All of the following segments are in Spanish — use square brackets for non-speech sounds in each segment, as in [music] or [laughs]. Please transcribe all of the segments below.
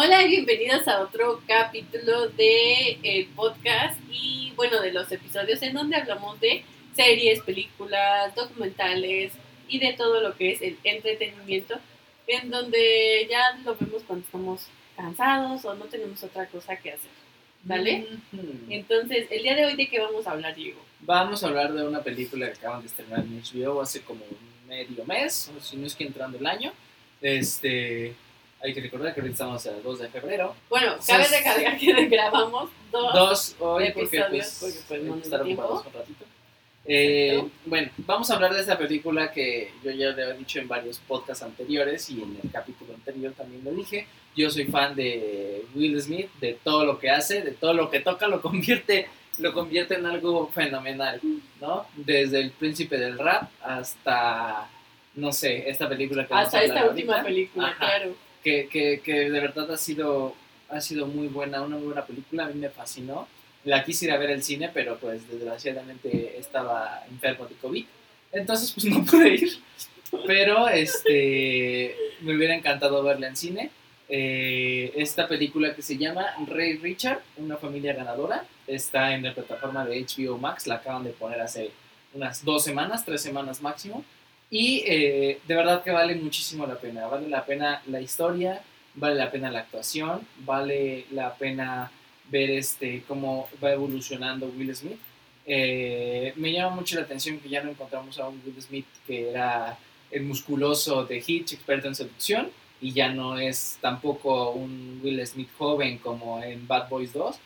Hola y bienvenidos a otro capítulo de el podcast y bueno, de los episodios en donde hablamos de series, películas, documentales y de todo lo que es el entretenimiento, en donde ya lo vemos cuando estamos cansados o no tenemos otra cosa que hacer. ¿Vale? Entonces, el día de hoy, ¿de qué vamos a hablar, Diego? Vamos a hablar de una película que acaban de estrenar en HBO hace como medio mes, o si no es que entrando el año. Este, hay que recordar que ahorita estamos a 2 de febrero. Bueno, cabe recalcar que [laughs] grabamos dos, dos hoy porque, pues, porque, pues, no estar ocupados un ratito. Eh, bueno, vamos a hablar de esta película que yo ya le he dicho en varios podcasts anteriores y en el capítulo anterior también lo dije. Yo soy fan de Will Smith, de todo lo que hace, de todo lo que toca, lo convierte, lo convierte en algo fenomenal, ¿no? Desde el príncipe del rap hasta, no sé, esta película que vamos Hasta a esta última ahorita. película, Ajá. claro. Que, que, que de verdad ha sido, ha sido muy buena, una muy buena película, a mí me fascinó. La quise ir a ver al cine, pero pues desgraciadamente estaba enfermo de COVID, entonces pues [laughs] no pude ir. Pero este, me hubiera encantado verla en cine. Eh, esta película que se llama Rey Richard, una familia ganadora, está en la plataforma de HBO Max, la acaban de poner hace unas dos semanas, tres semanas máximo. Y eh, de verdad que vale muchísimo la pena. Vale la pena la historia, vale la pena la actuación, vale la pena ver este, cómo va evolucionando Will Smith. Eh, me llama mucho la atención que ya no encontramos a un Will Smith que era el musculoso de Hitch, experto en seducción, y ya no es tampoco un Will Smith joven como en Bad Boys 2,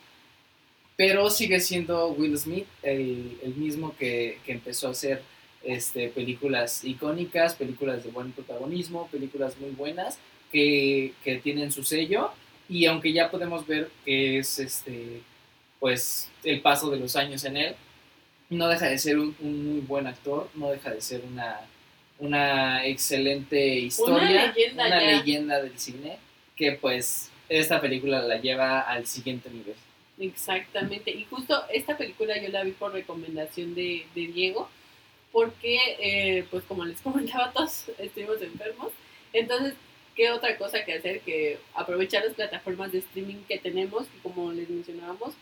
pero sigue siendo Will Smith el, el mismo que, que empezó a hacer este, películas icónicas, películas de buen protagonismo, películas muy buenas que, que tienen su sello y aunque ya podemos ver que es este, pues el paso de los años en él, no deja de ser un, un muy buen actor, no deja de ser una, una excelente historia, leyenda una leyenda del cine que pues esta película la lleva al siguiente nivel. Exactamente. Y justo esta película yo la vi por recomendación de, de Diego, porque, eh, pues como les [laughs] comentaba, todos estuvimos enfermos. Entonces, ¿qué otra cosa que hacer que aprovechar las plataformas de streaming que tenemos? Y como les mencionábamos,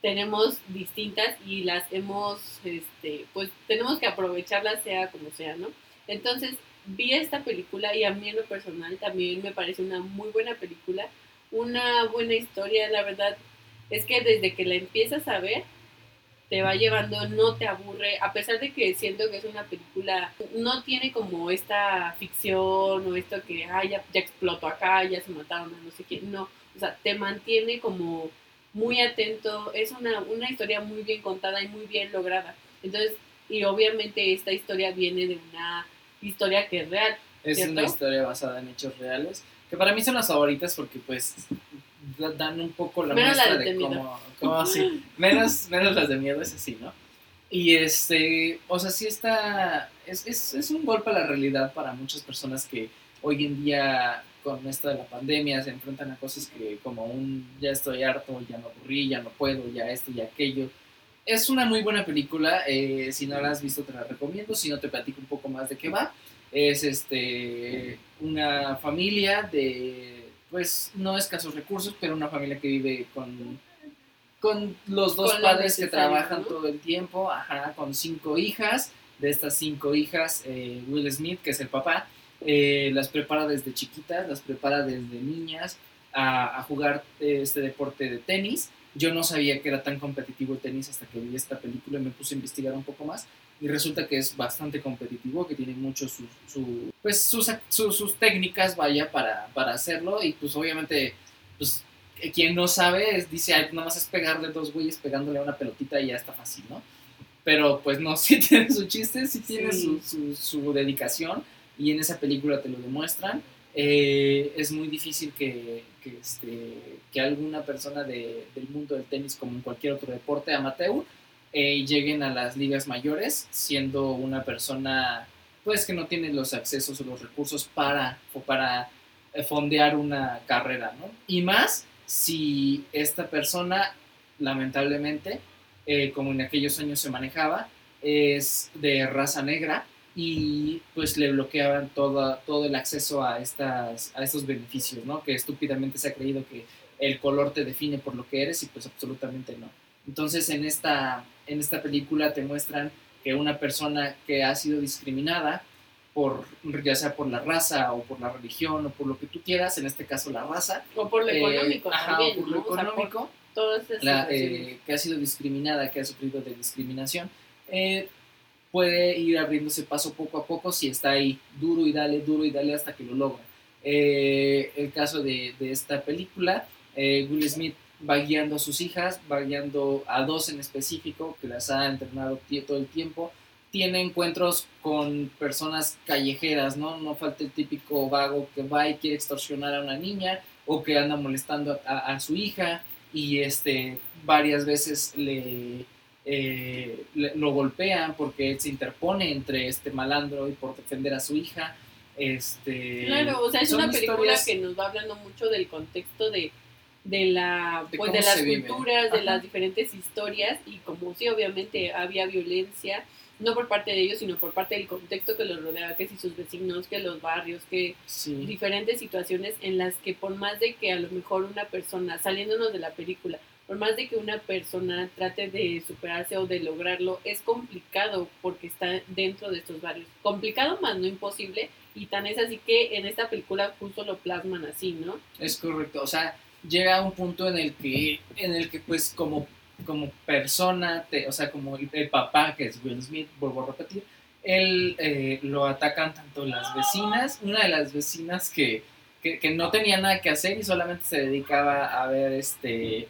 tenemos distintas y las hemos, este, pues tenemos que aprovecharlas sea como sea, ¿no? Entonces, vi esta película y a mí en lo personal también me parece una muy buena película, una buena historia, la verdad es que desde que la empiezas a ver, te va llevando, no te aburre, a pesar de que siento que es una película, no tiene como esta ficción o esto que, ay, ya, ya explotó acá, ya se mataron a no sé quién, no, o sea, te mantiene como muy atento, es una, una historia muy bien contada y muy bien lograda. Entonces, y obviamente esta historia viene de una historia que es real. Es ¿Cierto? una historia basada en hechos reales, que para mí son las favoritas porque pues dan un poco la Menos la muestra de de miedo. cómo, cómo así, [laughs] menos, menos las de miedo, es así, ¿no? Y este, o sea, sí está, es, es, es un golpe a la realidad para muchas personas que hoy en día con esto de la pandemia se enfrentan a cosas que como un ya estoy harto, ya me aburrí, ya no puedo, ya esto y aquello. Es una muy buena película, eh, si no la has visto te la recomiendo, si no te platico un poco más de qué va. Es este una familia de pues no escasos recursos, pero una familia que vive con con los dos Con padres que trabajan ¿no? todo el tiempo, ajá, con cinco hijas. De estas cinco hijas, eh, Will Smith, que es el papá, eh, las prepara desde chiquitas, las prepara desde niñas a, a jugar eh, este deporte de tenis. Yo no sabía que era tan competitivo el tenis hasta que vi esta película y me puse a investigar un poco más. Y resulta que es bastante competitivo, que tiene mucho su, su- pues sus, su- sus técnicas, vaya, para, para hacerlo. Y pues obviamente, pues eh, quien no sabe es, dice, ay, nada más es pegarle dos güeyes pegándole a una pelotita y ya está fácil, ¿no? Pero pues no, [laughs] sí tiene su chiste, sí tiene Sí. su, su, su dedicación y en esa película te lo demuestran. Eh, es muy difícil que, que, este, que alguna persona de- del mundo del tenis, como en cualquier otro deporte amateur, eh, lleguen a las ligas mayores siendo una persona pues que no tiene los accesos o los recursos para, o para eh, fondear una carrera, ¿no? Y más si esta persona, lamentablemente, eh, como en aquellos años se manejaba, es de raza negra y pues le bloqueaban toda, todo el acceso a, estas, a estos beneficios, ¿no? Que estúpidamente se ha creído que el color te define por lo que eres y pues absolutamente no. Entonces en esta, en esta película te muestran que una persona que ha sido discriminada, por, ya sea por la raza o por la religión o por lo que tú quieras, en este caso la raza. O por lo eh, económico ajá, también, o por ¿no? lo O sea, por económico, todas esas la, situaciones. eh, que ha sido discriminada, que ha sufrido de discriminación, eh, puede ir abriéndose paso poco a poco si está ahí duro y dale, duro y dale hasta que lo logra. El caso de, de esta película, Will Smith va guiando a sus hijas, va guiando a dos en específico, que las ha entrenado todo el tiempo. Tiene encuentros con personas callejeras, ¿no? No falta el típico vago que va y quiere extorsionar a una niña o que anda molestando a, su hija y este, varias veces le, eh, le- lo golpean porque él se interpone entre este malandro y por defender a su hija. Este, Claro, o sea, es una película historias- que nos va hablando mucho del contexto de, de la De pues de las vive. culturas, de las diferentes historias y como sí obviamente había violencia, no por parte de ellos, sino por parte del contexto que los rodeaba, que si sus vecinos, que los barrios, que Sí. diferentes situaciones en las que por más de que a lo mejor una persona, saliéndonos de la película, por más de que una persona trate de superarse o de lograrlo, es complicado porque está dentro de estos barrios. Complicado más no imposible y tan es así que en esta película justo lo plasman así, ¿no? Es correcto, o sea, llega a un punto en el que, en el que pues como, como persona, te- o sea, como el, el papá que es Will Smith, vuelvo a repetir, él eh, lo atacan tanto las vecinas, una de las vecinas que, que, que no tenía nada que hacer y solamente se dedicaba a ver este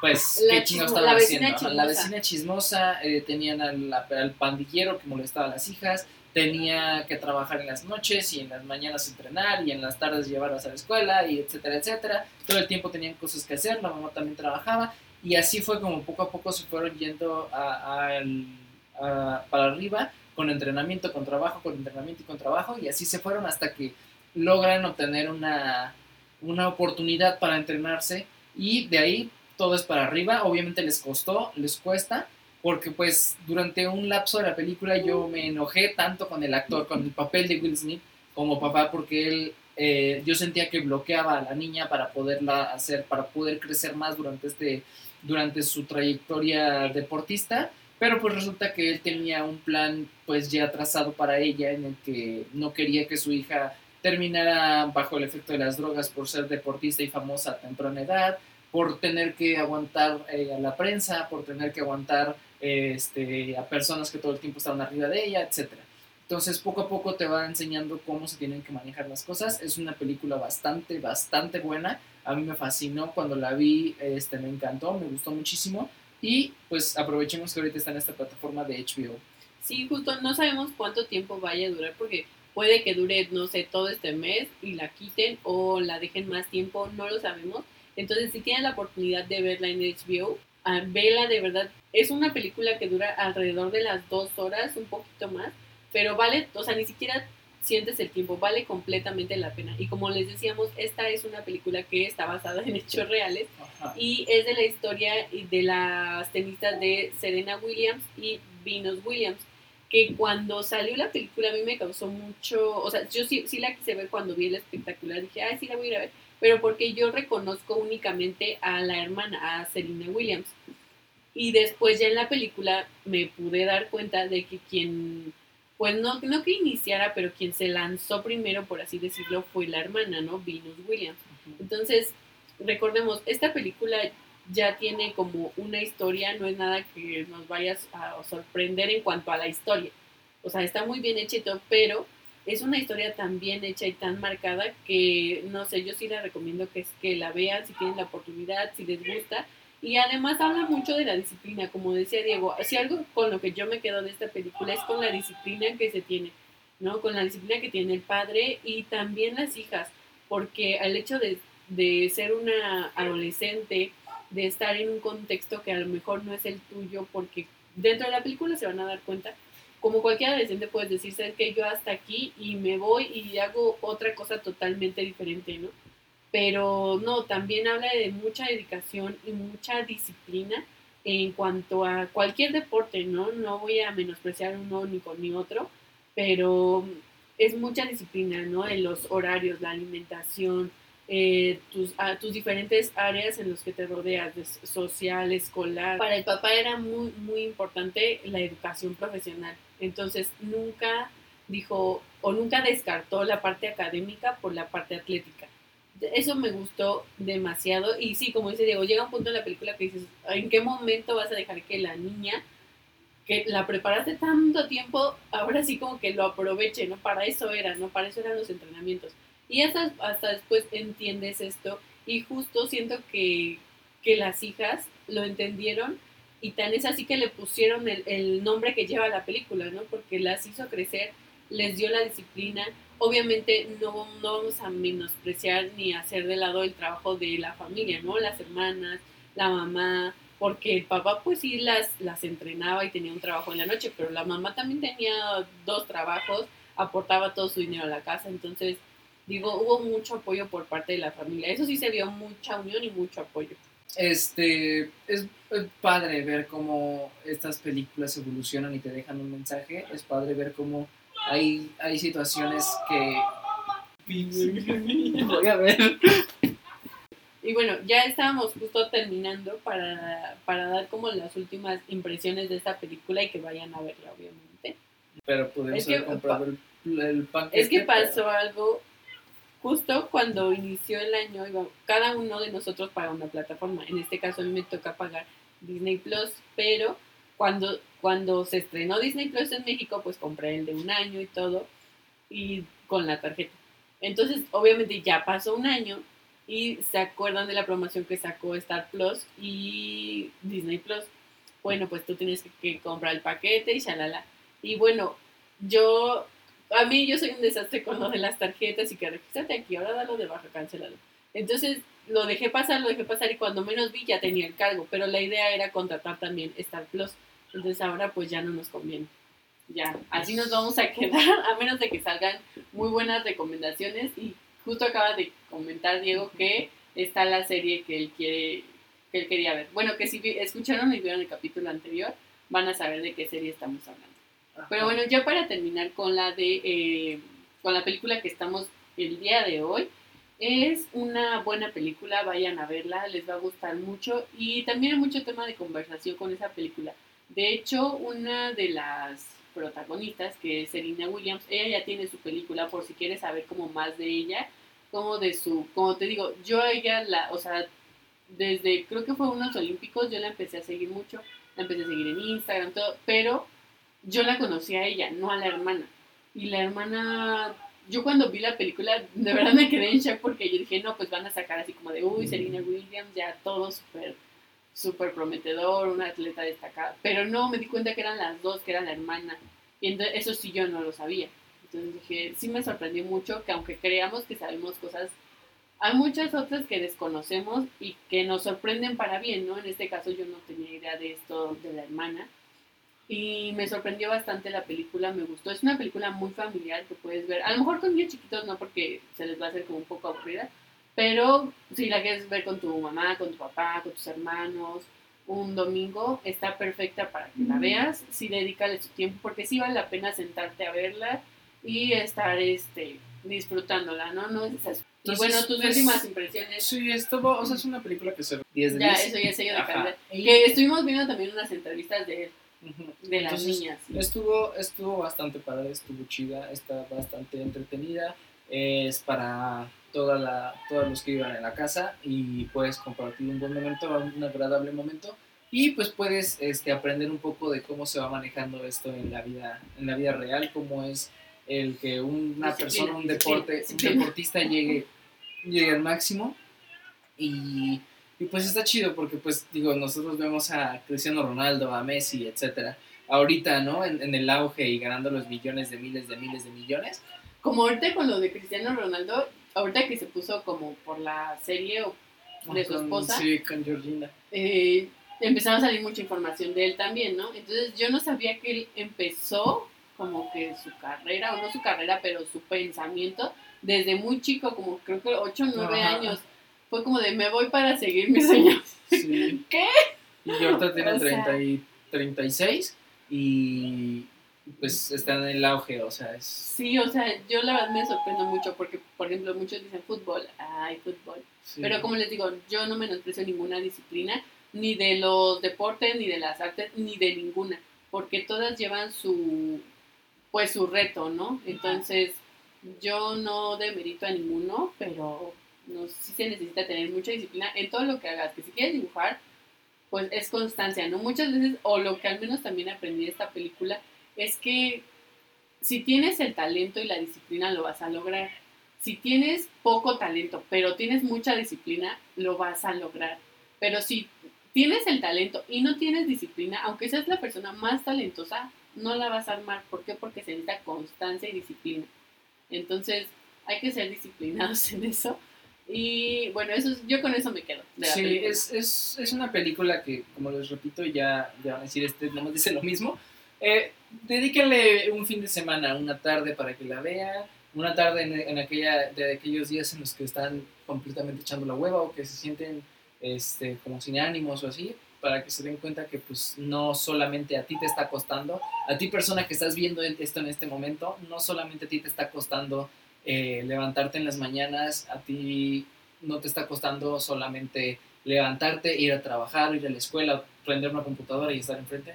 pues La qué chingados chismo- estaban la vecina haciendo. Ajá, La vecina chismosa, eh, tenían al, al pandillero que molestaba a las hijas, tenía que trabajar en las noches y en las mañanas entrenar y en las tardes llevarlas a la escuela y etcétera, etcétera. Todo el tiempo tenían cosas que hacer, la mamá también trabajaba y así fue como poco a poco se fueron yendo a- para arriba con entrenamiento, con trabajo, con entrenamiento y con trabajo y así se fueron hasta que logran obtener una, una oportunidad para entrenarse y de ahí todo es para arriba. Obviamente les costó, les cuesta, porque pues durante un lapso de la película yo me enojé tanto con el actor, con el papel de Will Smith como papá, porque él, eh, yo sentía que bloqueaba a la niña para poderla hacer, para poder crecer más durante, este, durante su trayectoria deportista. Pero pues resulta que él tenía un plan pues ya trazado para ella en el que no quería que su hija terminara bajo el efecto de las drogas por ser deportista y famosa a temprana edad, por tener que aguantar eh, a la prensa, por tener que aguantar este, a personas que todo el tiempo estaban arriba de ella, etc. Entonces poco a poco te va enseñando cómo se tienen que manejar las cosas. Es una película bastante, bastante buena. A mí me fascinó cuando la vi, este, me encantó, me gustó muchísimo. Y pues aprovechemos que ahorita está en esta plataforma de HBO. Sí, justo no sabemos cuánto tiempo vaya a durar porque puede que dure, no sé, todo este mes y la quiten o la dejen más tiempo, no lo sabemos. Entonces, si tienen la oportunidad de verla en HBO, vela de verdad. Es una película que dura alrededor de las dos horas, un poquito más, pero vale, o sea, ni siquiera sientes el tiempo, vale completamente la pena. Y como les decíamos, esta es una película que está basada en hechos reales Ajá. y es de la historia de las tenistas de Serena Williams y Venus Williams que cuando salió la película a mí me causó mucho, o sea, yo sí, sí la quise ver cuando vi el espectacular, dije, ay, sí la voy a ir a ver, pero porque yo reconozco únicamente a la hermana, a Serena Williams. Y después ya en la película me pude dar cuenta de que quien, pues no, no que iniciara, pero quien se lanzó primero, por así decirlo, fue la hermana, ¿no? Venus Williams. Entonces, recordemos, esta película ya tiene como una historia, no es nada que nos vaya a sorprender en cuanto a la historia. O sea, está muy bien todo, pero es una historia tan bien hecha y tan marcada que, no sé, yo sí la recomiendo que, que la vean si tienen la oportunidad, si les gusta. Y además habla mucho de la disciplina, como decía Diego. Si algo con lo que yo me quedo de esta película es con la disciplina que se tiene, ¿no? Con la disciplina que tiene el padre y también las hijas, porque al hecho de, de ser una adolescente, de estar en un contexto que a lo mejor no es el tuyo, porque dentro de la película se van a dar cuenta, como cualquier adolescente puedes decir, sabes que yo hasta aquí y me voy y hago otra cosa totalmente diferente, ¿no? Pero no, también habla de mucha dedicación y mucha disciplina en cuanto a cualquier deporte, ¿no? No voy a menospreciar uno ni con ni otro, pero es mucha disciplina, ¿no? En los horarios, la alimentación, eh, tus, tus diferentes áreas en los que te rodeas, social, escolar. Para el papá era muy, muy importante la educación profesional. Entonces nunca dijo o nunca descartó la parte académica por la parte atlética. Eso me gustó demasiado y sí, como dice Diego, llega un punto en la película que dices, ¿en qué momento vas a dejar que la niña que la preparaste tanto tiempo, ahora sí como que lo aproveche, ¿no? Para eso era, ¿no? Para eso eran los entrenamientos. Y hasta, hasta después entiendes esto y justo siento que, que las hijas lo entendieron y tan es así que le pusieron el, el, nombre que lleva la película, ¿no? Porque las hizo crecer, les dio la disciplina. Obviamente no, no vamos a menospreciar ni hacer de lado el trabajo de la familia, ¿no? Las hermanas, la mamá, porque el papá pues sí las, las entrenaba y tenía un trabajo en la noche, pero la mamá también tenía dos trabajos, aportaba todo su dinero a la casa, entonces digo, hubo mucho apoyo por parte de la familia. Eso sí se vio mucha unión y mucho apoyo. Este, es, padre ver cómo estas películas evolucionan y te dejan un mensaje. Es padre ver cómo hay, hay situaciones que... [laughs] Voy a ver. Y bueno, ya estábamos justo terminando para, para dar como las últimas impresiones de esta película y que vayan a verla, obviamente. Pero podemos haber comprado el, el paquete. Es que pasó algo justo cuando inició el año, cada uno de nosotros paga una plataforma. En este caso a mí me toca pagar Disney Plus, pero cuando, cuando se estrenó Disney Plus en México, pues compré el de un año y todo, y con la tarjeta. Entonces, obviamente ya pasó un año y se acuerdan de la promoción que sacó Star Plus y Disney Plus. Bueno, pues tú tienes que, que comprar el paquete y shalala. Y bueno, yo a mí yo soy un desastre con lo de las tarjetas y que regístrate aquí, ahora dalo de baja, cancelalo. Entonces lo dejé pasar, lo dejé pasar y cuando menos vi ya tenía el cargo, pero la idea era contratar también Star Plus. Entonces ahora pues ya no nos conviene. Ya, así nos vamos a quedar, [laughs] a menos de que salgan muy buenas recomendaciones. Y justo acaba de comentar Diego que está la serie que él quiere, que él quería ver. Bueno, que si escucharon y vieron el capítulo anterior, van a saber de qué serie estamos hablando. Pero bueno, ya para terminar con la de eh, con la película que estamos el día de hoy, es una buena película, vayan a verla, les va a gustar mucho y también hay mucho tema de conversación con esa película. De hecho, una de las protagonistas, que es Serena Williams, ella ya tiene su película por si quieres saber como más de ella, como de su, como te digo, yo ella la, o sea, desde creo que fue unos olímpicos, yo la empecé a seguir mucho, la empecé a seguir en Instagram, todo, pero yo la conocí a ella, no a la hermana. Y la hermana, yo cuando vi la película, de verdad me quedé en shock porque yo dije, no, pues van a sacar así como de, uy, Serena Williams, ya todo súper, súper prometedor, una atleta destacada. Pero no, me di cuenta que eran las dos, que era la hermana. Y entonces, eso sí yo no lo sabía. Entonces dije, sí me sorprendió mucho que aunque creamos que sabemos cosas, hay muchas otras que desconocemos y que nos sorprenden para bien, ¿no? En este caso yo no tenía idea de esto de la hermana y me sorprendió bastante la película, me gustó. Es una película muy familiar que puedes ver. A lo mejor con niños chiquitos no porque se les va a hacer como un poco aburrida, pero si la quieres ver con tu mamá, con tu papá, con tus hermanos, un domingo, está perfecta para que la veas. Sí, dedícale su tiempo porque sí vale la pena sentarte a verla y estar este disfrutándola, ¿no? No es y bueno, tus últimas impresiones. Sí, esto, o sea, es una película que se ve 10 de Ya, eso ya es sello de calidad. Que estuvimos viendo también unas entrevistas de él de las niñas. Estuvo, estuvo bastante padre, estuvo chida, está bastante entretenida. Es para toda la, todos los que iban en la casa y puedes compartir un buen momento, un agradable momento. Y pues puedes este, aprender un poco de cómo se va manejando esto en la vida, en la vida real, cómo es el que una persona, un deporte, un deportista llegue, llegue al máximo. Y y pues está chido porque, pues, digo, nosotros vemos a Cristiano Ronaldo, a Messi, etcétera, ahorita, ¿no? En, el auge y ganando los millones de miles de miles de millones. Como ahorita con lo de Cristiano Ronaldo, ahorita que se puso como por la serie de su esposa. Sí, con Georgina. Eh, empezaba a salir mucha información de él también, ¿no? Entonces yo no sabía que él empezó como que su carrera, o no su carrera, pero su pensamiento desde muy chico, como creo que 8 o 9 años fue como de me voy para seguir mis sueños. Sí. [laughs] ¿Qué? Y ahorita tiene [laughs] 30 y 36 y, pues están en el auge, o sea, es... Sí, o sea, yo la verdad me sorprendo mucho porque, por ejemplo, muchos dicen fútbol, ay, fútbol. sí. Pero como les digo, yo no menosprecio ninguna disciplina, ni de los deportes, ni de las artes, ni de ninguna, porque todas llevan su, pues su reto, ¿no? Entonces, yo no demerito a ninguno, pero no, sí se necesita tener mucha disciplina en todo lo que hagas, que si quieres dibujar, pues es constancia, ¿no? Muchas veces, o lo que al menos también aprendí de esta película, es que si tienes el talento y la disciplina, lo vas a lograr. Si tienes poco talento, pero tienes mucha disciplina, lo vas a lograr. Pero si tienes el talento y no tienes disciplina, aunque seas la persona más talentosa, no la vas a armar. ¿Por qué? Porque se necesita constancia y disciplina. Entonces, hay que ser disciplinados [laughs] en eso. Y bueno, eso es- yo con eso me quedo. de la Sí, es, es, es una película que, como les repito, ya, ya van a decir, este nomás dice lo mismo. Eh, dedíquenle un fin de semana, una tarde para que la vean, una tarde en, en aquella, de aquellos días en los que están completamente echando la hueva o que se sienten este, como sin ánimos o así, para que se den cuenta que pues no solamente a ti te está costando, a ti persona que estás viendo esto en este momento, no solamente a ti te está costando eh, levantarte en las mañanas, a ti no te está costando solamente levantarte, ir a trabajar, ir a la escuela, prender una computadora y estar enfrente.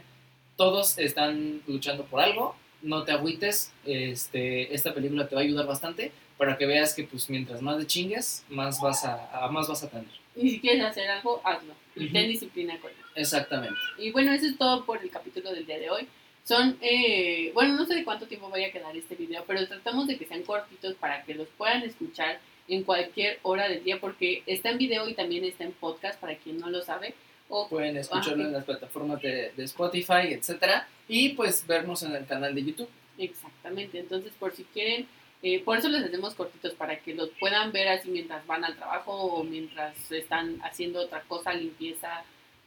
Todos están luchando por algo, no te agüites, este, esta película te va a ayudar bastante para que veas que pues mientras más de chingues, más vas a, a- más vas a tener. Y si quieres hacer algo, hazlo. Y ten disciplina con ello. Exactamente. Y bueno, eso es todo por el capítulo del día de hoy. Son, eh, bueno, no sé de cuánto tiempo vaya a quedar este video, pero tratamos de que sean cortitos para que los puedan escuchar en cualquier hora del día, porque está en video y también está en podcast para quien no lo sabe. O Pueden escucharlo Ah, en las plataformas de, de Spotify, etcétera, y pues vernos en el canal de YouTube. Exactamente, entonces por si quieren, eh, por eso les hacemos cortitos para que los puedan ver así mientras van al trabajo o mientras están haciendo otra cosa, limpieza,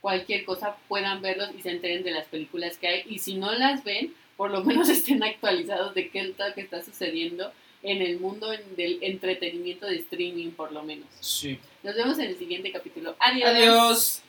cualquier cosa, puedan verlos y se enteren de las películas que hay. Y si no las ven, por lo menos [laughs] estén actualizados de qué es lo que está sucediendo en el mundo del entretenimiento de streaming, por lo menos. Sí. Nos vemos en el siguiente capítulo. Adiós. Adiós.